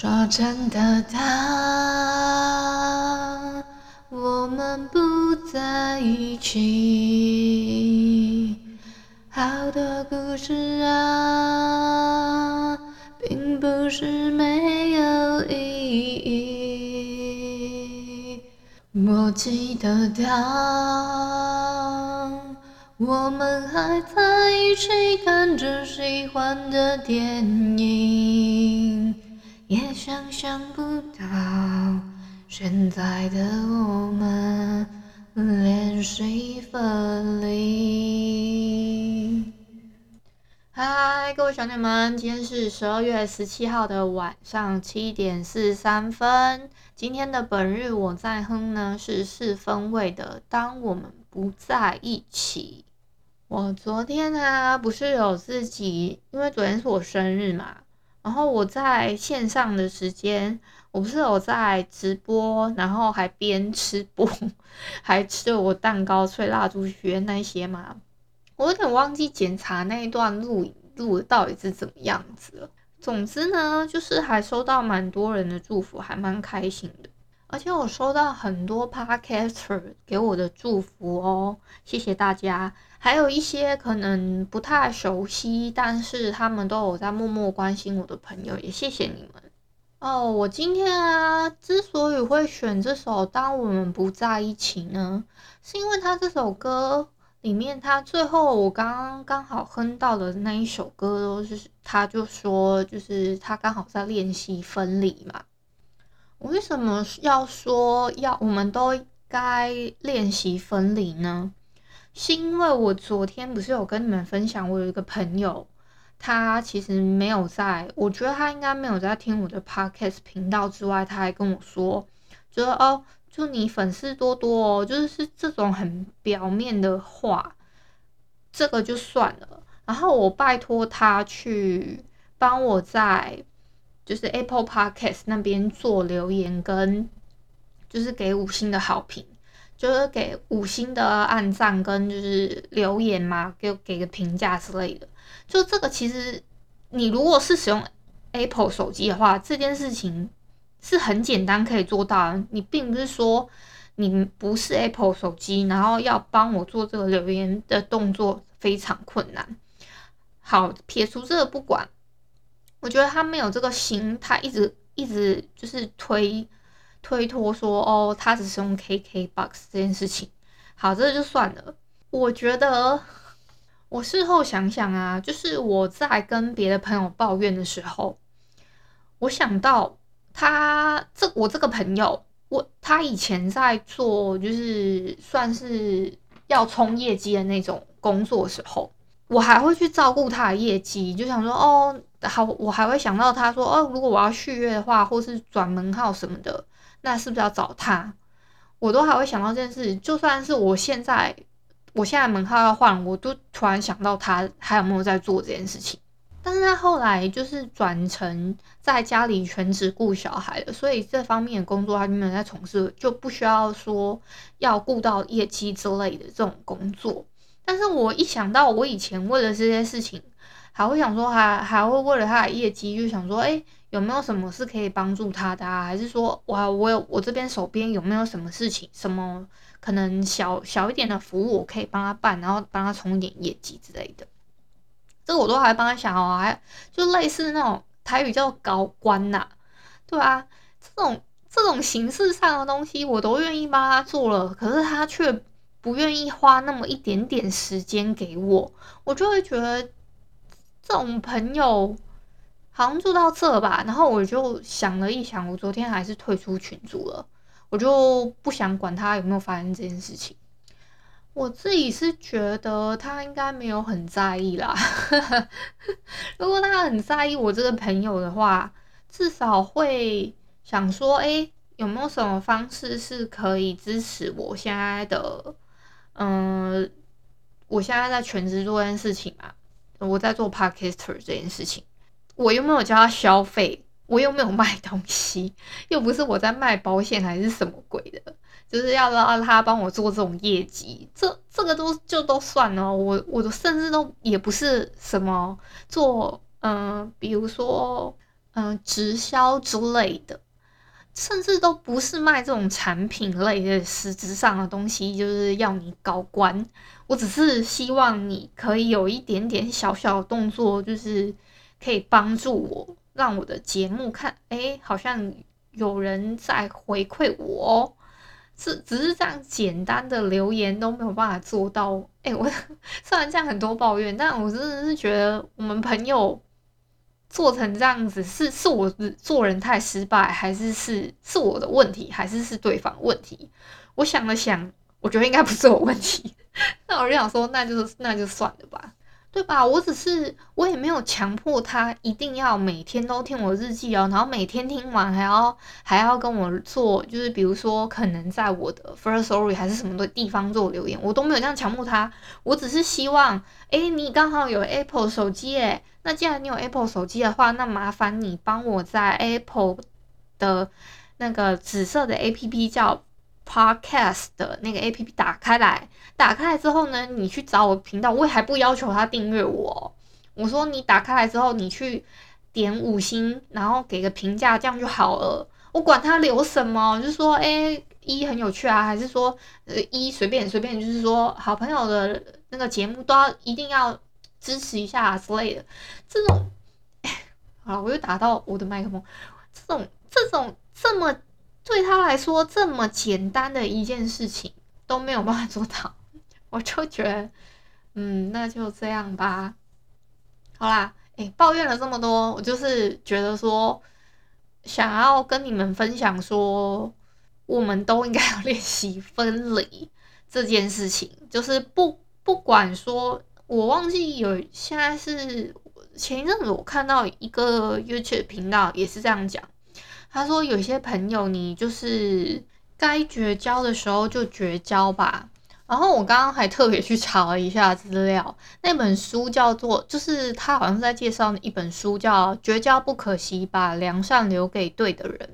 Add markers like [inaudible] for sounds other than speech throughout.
说真的，他，我们不在一起。好多故事啊，并不是没有意义。我记得他，我们还在一起看着喜欢的电影。也想象不到，现在的我们连戏分离。嗨，各位小鸟们，今天是十二月十七号的晚上七点四三分。今天的本日我在哼呢，是四分卫的《当我们不在一起》。我昨天啊，不是有自己，因为昨天是我生日嘛。然后我在线上的时间，我不是有在直播，然后还边吃播，还吃我蛋糕、吹蜡烛、学那些嘛。我有点忘记检查那一段录影录的到底是怎么样子了。总之呢，就是还收到蛮多人的祝福，还蛮开心的。而且我收到很多 Podcaster 给我的祝福哦，谢谢大家。还有一些可能不太熟悉，但是他们都有在默默关心我的朋友，也谢谢你们哦。我今天啊，之所以会选这首《当我们不在一起》呢，是因为他这首歌里面，他最后我刚刚刚好哼到的那一首歌，都是他就说，就是他刚好在练习分离嘛。我为什么要说要我们都该练习分离呢？是因为我昨天不是有跟你们分享，我有一个朋友，他其实没有在，我觉得他应该没有在听我的 podcast 频道之外，他还跟我说，觉得哦，祝你粉丝多多哦，就是这种很表面的话，这个就算了。然后我拜托他去帮我在。就是 Apple Podcast 那边做留言跟，就是给五星的好评，就是给五星的按赞跟就是留言嘛，给给个评价之类的。就这个其实你如果是使用 Apple 手机的话，这件事情是很简单可以做到的。你并不是说你不是 Apple 手机，然后要帮我做这个留言的动作非常困难。好，撇除这个不管。我觉得他没有这个心，他一直一直就是推推脱说哦，他只是用 KKBOX 这件事情。好，这就算了。我觉得我事后想想啊，就是我在跟别的朋友抱怨的时候，我想到他这我这个朋友，我他以前在做就是算是要冲业绩的那种工作时候，我还会去照顾他的业绩，就想说哦。好，我还会想到他说，哦，如果我要续约的话，或是转门号什么的，那是不是要找他？我都还会想到这件事。就算是我现在，我现在门号要换，我都突然想到他还有没有在做这件事情。但是他后来就是转成在家里全职顾小孩了，所以这方面的工作他就没有在从事，就不需要说要顾到业绩之类的这种工作。但是我一想到我以前为了这些事情。还会想说还，还会为了他的业绩，就想说，哎、有没有什么是可以帮助他的啊？还是说，我我有我这边手边有没有什么事情，什么可能小小一点的服务，我可以帮他办，然后帮他冲一点业绩之类的。这个我都还帮他想哦，还就类似那种台语叫高官呐、对啊，这种这种形式上的东西，我都愿意帮他做了，可是他却不愿意花那么一点点时间给我，我就会觉得。这种朋友好像做到这吧，然后我就想了一想，我昨天还是退出群组了，我就不想管他有没有发生这件事情。我自己是觉得他应该没有很在意啦。[laughs] 如果他很在意我这个朋友的话，至少会想说，哎，有没有什么方式是可以支持我现在的，嗯，我现在在全职做这件事情嘛？我在做 Podcaster 这件事情，我又没有叫他消费，我又没有卖东西，[laughs] 又不是我在卖保险还是什么鬼的。就是要让他帮我做这种业绩，这这个都就都算了。我我都甚至都也不是什么做，嗯、比如说嗯、直销之类的，甚至都不是卖这种产品类的实质上的东西，就是要你搞官。我只是希望你可以有一点点小小的动作，就是可以帮助我，让我的节目看，哎，好像有人在回馈我哦。是，只是这样简单的留言都没有办法做到。哎、我 [laughs] 虽然这样很多抱怨，但我真的是觉得我们朋友做成这样子，是是我做人太失败，还是是是我的问题，还是是对方问题？我想了想，我觉得应该不是我问题。[laughs] 那我就想说，那就是那就算了吧。对吧？我只是我也没有强迫他一定要每天都听我日记哦，然后每天听完还要还要跟我做，就是比如说可能在我的 First Story 还是什么的地方做留言，我都没有这样强迫他。我只是希望，诶，你刚好有 Apple 手机诶，那既然你有 Apple 手机的话，那麻烦你帮我在 Apple 的那个紫色的 APP 叫。Podcast 的那个 APP 打开来，打开来之后呢，你去找我频道，我也还不要求他订阅我。我说你打开来之后，你去点五星，然后给个评价，这样就好了。我管他留什么，就是说，诶，一很有趣啊，还是说，呃，一随便随便，就是说，好朋友的那个节目都要一定要支持一下之类的。这种，好，我又打到我的麦克风，这种这种这么。对他来说，这么简单的一件事情都没有办法做到，我就觉得，嗯，那就这样吧。好啦，诶，抱怨了这么多，我就是觉得说，想要跟你们分享说，我们都应该要练习分离这件事情。就是不不管说，我忘记有现在是前一阵子我看到一个 YouTube 频道也是这样讲。他说：“有些朋友，你就是该绝交的时候就绝交吧。”然后我刚刚还特别去查了一下资料，那本书叫做，就是他好像是在介绍一本书，叫《绝交不可惜，把良善留给对的人》。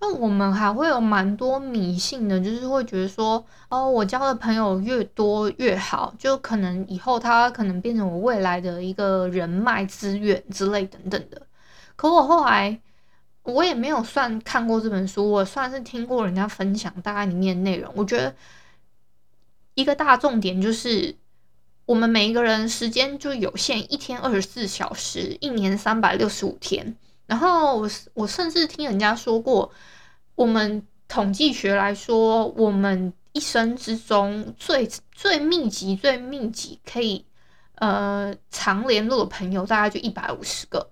那我们还会有蛮多迷信的，就是会觉得说，哦，我交的朋友越多越好，就可能以后他可能变成我未来的一个人脉资源之类等等的。可我后来。我也没有算看过这本书，我算是听过人家分享大概里面的内容。我觉得一个大重点就是，我们每一个人时间就有限，一天二十四小时，一年三百六十五天。然后我我甚至听人家说过，我们统计学来说，我们一生之中最最密集、最密集可以呃常联络的朋友，大概就一百五十个。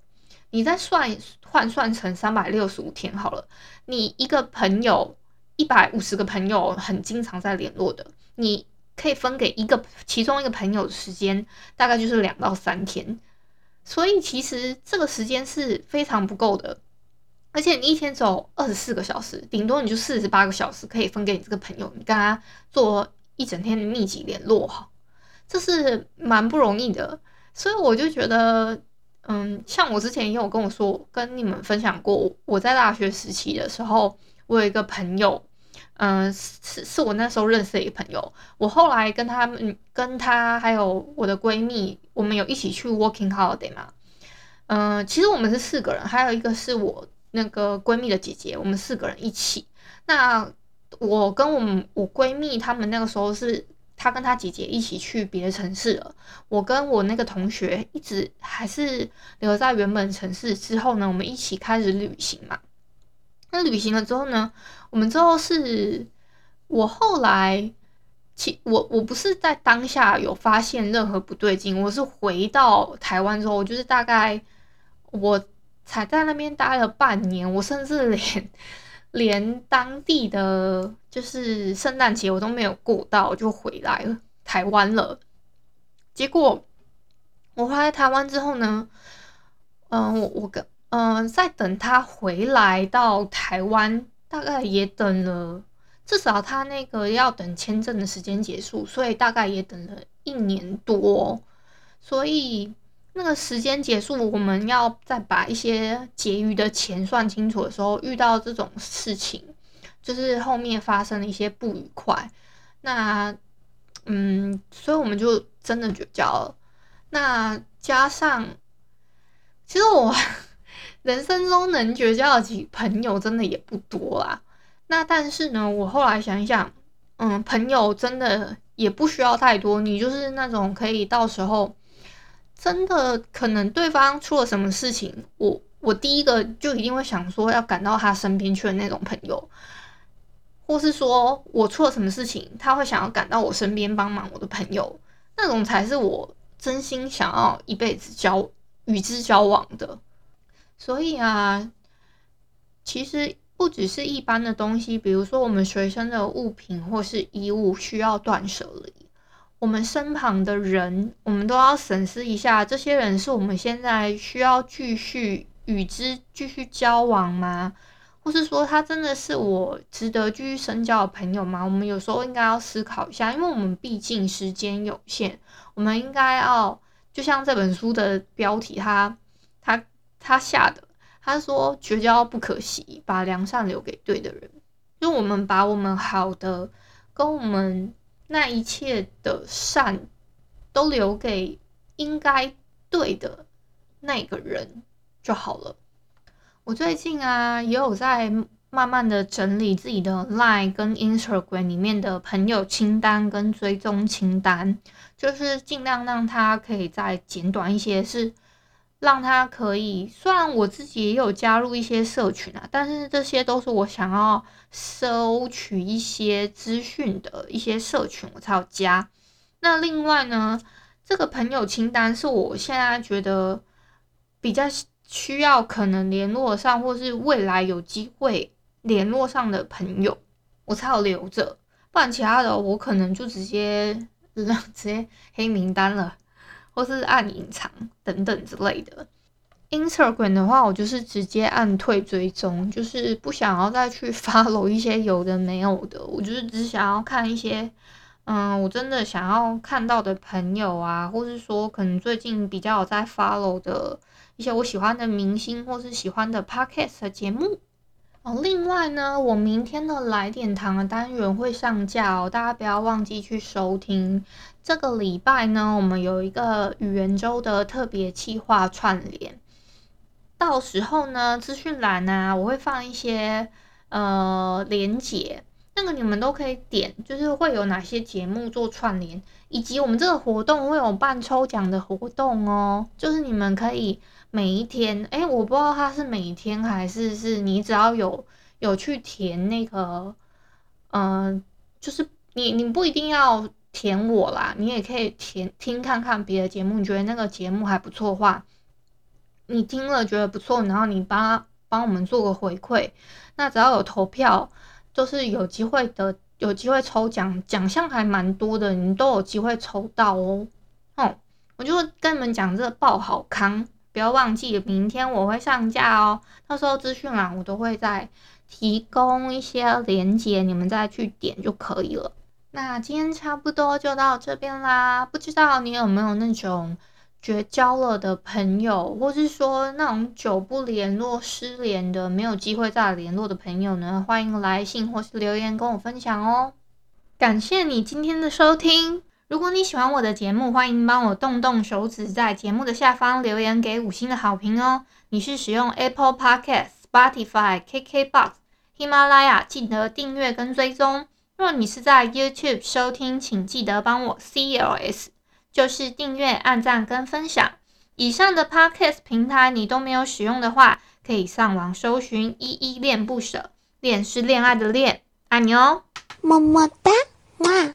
你再算换算成三百六十五天好了，你一个朋友一百五十个朋友很经常在联络的，你可以分给一个其中一个朋友的时间大概就是两到三天，所以其实这个时间是非常不够的，而且你一天走二十四个小时，顶多你就四十八个小时可以分给你这个朋友，你跟他做一整天的密集联络哈，这是蛮不容易的，所以我就觉得。嗯，像我之前也有跟我说，跟你们分享过，我在大学时期的时候，我有一个朋友，嗯，是是我那时候认识的一个朋友。我后来跟他们、跟他还有我的闺蜜，我们有一起去 working holiday 嘛。嗯，其实我们是四个人，还有一个是我那个闺蜜的姐姐，我们四个人一起。那我跟我们我闺蜜她们那个时候是。他跟他姐姐一起去别的城市了。我跟我那个同学一直还是留在原本城市。之后呢，我们一起开始旅行嘛。那旅行了之后呢，我们之后是，我后来，其我我不是在当下有发现任何不对劲，我是回到台湾之后，我就是大概我才在那边待了半年，我甚至连。[laughs] 连当地的就是圣诞节我都没有过到，就回来了。台湾了。结果我回来台湾之后呢，嗯、我我跟嗯、呃，在等他回来到台湾，大概也等了至少他那个要等签证的时间结束，所以大概也等了一年多。所以那个时间结束，我们要再把一些结余的钱算清楚的时候，遇到这种事情，就是后面发生了一些不愉快。那嗯，所以我们就真的绝交了。那加上，其实我 [laughs] 人生中能绝交的几朋友真的也不多啦。那但是呢，我后来想一想，嗯，朋友真的也不需要太多，你就是那种可以到时候真的可能对方出了什么事情，我我第一个就一定会想说要赶到他身边去的那种朋友，或是说我出了什么事情，他会想要赶到我身边帮忙我的朋友，那种才是我真心想要一辈子交与之交往的。所以啊，其实。不只是一般的东西，比如说我们随身的物品或是衣物需要断舍离，我们身旁的人，我们都要审视一下，这些人是我们现在需要继续与之继续交往吗？或是说他真的是我值得继续深交的朋友吗？我们有时候应该要思考一下，因为我们毕竟时间有限，我们应该要就像这本书的标题他，他他他下的。他说：“绝交不可惜，把良善留给对的人。就我们把我们好的，跟我们那一切的善，都留给应该对的那个人就好了。”我最近啊，也有在慢慢的整理自己的 Line 跟 Instagram 里面的朋友清单跟追踪清单，就是尽量让它可以再简短一些，是。让他可以，虽然我自己也有加入一些社群啊，但是这些都是我想要收取一些资讯的一些社群，我才有加。那另外呢，这个朋友清单是我现在觉得比较需要可能联络上，或是未来有机会联络上的朋友，我才有留着。不然其他的我可能就直接直接黑名单了。或是按隐藏等等之类的。Instagram 的话，我就是直接按退追踪，就是不想要再去 follow 一些有的没有的。我就是只想要看一些，嗯，我真的想要看到的朋友啊，或是说可能最近比较在 follow 的一些我喜欢的明星，或是喜欢的 podcast 的节目。哦，另外呢，我明天的来点糖的单元会上架哦，大家不要忘记去收听。这个礼拜呢，我们有一个语言周的特别企划串联，到时候呢，资讯栏啊，我会放一些呃连结，那个你们都可以点，就是会有哪些节目做串联，以及我们这个活动会有办抽奖的活动哦，就是你们可以。每一天，诶，我不知道他是每一天还是是你只要有有去填那个，嗯、就是你你不一定要填我啦，你也可以填听看看别的节目，你觉得那个节目还不错的话，你听了觉得不错，然后你帮帮我们做个回馈，那只要有投票，就是有机会的，有机会抽奖，奖项还蛮多的，你都有机会抽到哦。哦，我就跟你们讲这个爆好康。不要忘记，明天我会上架哦。到时候资讯栏我都会再提供一些链接，你们再去点就可以了。那今天差不多就到这边啦。不知道你有没有那种绝交了的朋友，或是说那种久不联络、失联的、没有机会再联络的朋友呢？欢迎来信或是留言跟我分享哦。感谢你今天的收听。如果你喜欢我的节目，欢迎帮我动动手指，在节目的下方留言给五星的好评哦。你是使用 Apple Podcast、Spotify、KKBox、喜马拉雅，记得订阅跟追踪。若你是在 YouTube 收听，请记得帮我 CLS，就是订阅、按赞跟分享。以上的 Podcast 平台你都没有使用的话，可以上网搜寻“依依恋不舍”，恋是恋爱的恋，爱你哦，么么哒，哇。